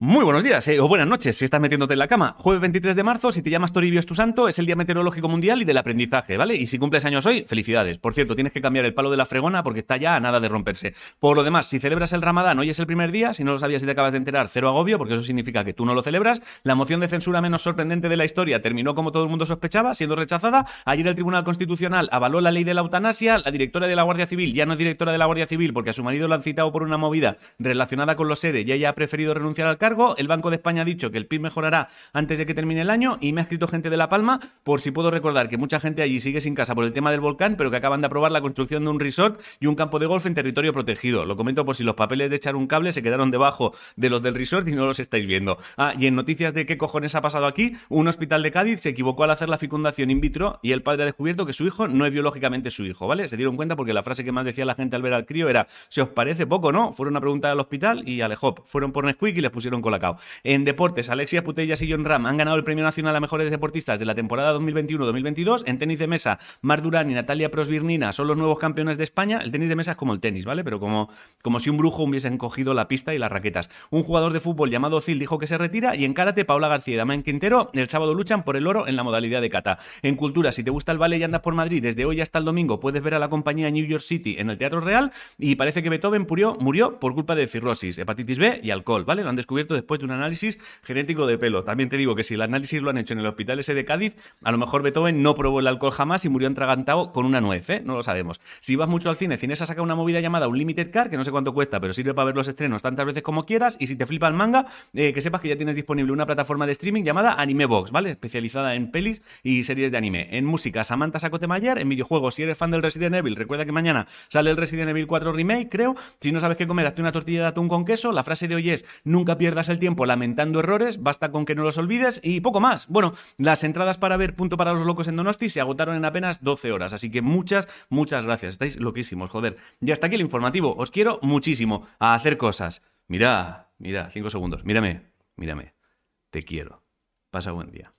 Muy buenos días, eh, o buenas noches, si estás metiéndote en la cama. Jueves 23 de marzo, si te llamas Toribio es tu santo, es el Día Meteorológico Mundial y del aprendizaje, ¿vale? Y si cumples años hoy, felicidades. Por cierto, tienes que cambiar el palo de la fregona porque está ya a nada de romperse. Por lo demás, si celebras el Ramadán, hoy es el primer día, si no lo sabías y te acabas de enterar, cero agobio, porque eso significa que tú no lo celebras. La moción de censura menos sorprendente de la historia terminó como todo el mundo sospechaba, siendo rechazada. Ayer el Tribunal Constitucional avaló la ley de la eutanasia, la directora de la Guardia Civil ya no es directora de la Guardia Civil porque a su marido lo han citado por una movida relacionada con los seres y ella ha preferido renunciar al cargo. El Banco de España ha dicho que el PIB mejorará antes de que termine el año y me ha escrito gente de La Palma por si puedo recordar que mucha gente allí sigue sin casa por el tema del volcán, pero que acaban de aprobar la construcción de un resort y un campo de golf en territorio protegido. Lo comento por si los papeles de echar un cable se quedaron debajo de los del resort y no los estáis viendo. Ah, y en noticias de qué cojones ha pasado aquí, un hospital de Cádiz se equivocó al hacer la fecundación in vitro y el padre ha descubierto que su hijo no es biológicamente su hijo, ¿vale? Se dieron cuenta porque la frase que más decía la gente al ver al crío era, ¿se os parece poco, no? Fueron a preguntar al hospital y al EJOP. Fueron por Nesquik y les pusieron colacao. En deportes, Alexia Putellas y John Ram han ganado el Premio Nacional a Mejores Deportistas de la temporada 2021-2022. En tenis de mesa, Mar Durán y Natalia Prosvirnina son los nuevos campeones de España. El tenis de mesa es como el tenis, ¿vale? Pero como, como si un brujo hubiese cogido la pista y las raquetas. Un jugador de fútbol llamado Zil dijo que se retira y en karate, Paula García y Damián Quintero el sábado luchan por el oro en la modalidad de kata. En cultura, si te gusta el ballet y andas por Madrid, desde hoy hasta el domingo puedes ver a la compañía New York City en el Teatro Real y parece que Beethoven murió, murió por culpa de cirrosis, hepatitis B y alcohol, ¿vale? Lo han descubierto después de un análisis genético de pelo. También te digo que si el análisis lo han hecho en el hospital ese de Cádiz, a lo mejor Beethoven no probó el alcohol jamás y murió entragantado con una nuez, ¿eh? No lo sabemos. Si vas mucho al cine, Cines ha sacado una movida llamada Unlimited Car, que no sé cuánto cuesta, pero sirve para ver los estrenos tantas veces como quieras. Y si te flipa el manga, eh, que sepas que ya tienes disponible una plataforma de streaming llamada Animebox, ¿vale? Especializada en pelis y series de anime. En música, Samantha Sacotemayer. En videojuegos, si eres fan del Resident Evil, recuerda que mañana sale el Resident Evil 4 Remake, creo. Si no sabes qué comer, hazte una tortilla de atún con queso. La frase de hoy es: nunca pierdas el tiempo lamentando errores, basta con que no los olvides y poco más. Bueno, las entradas para ver Punto para los Locos en Donosti se agotaron en apenas 12 horas, así que muchas, muchas gracias. Estáis loquísimos, joder. Y hasta aquí el informativo. Os quiero muchísimo a hacer cosas. Mira, mira, cinco segundos. Mírame, mírame. Te quiero. Pasa buen día.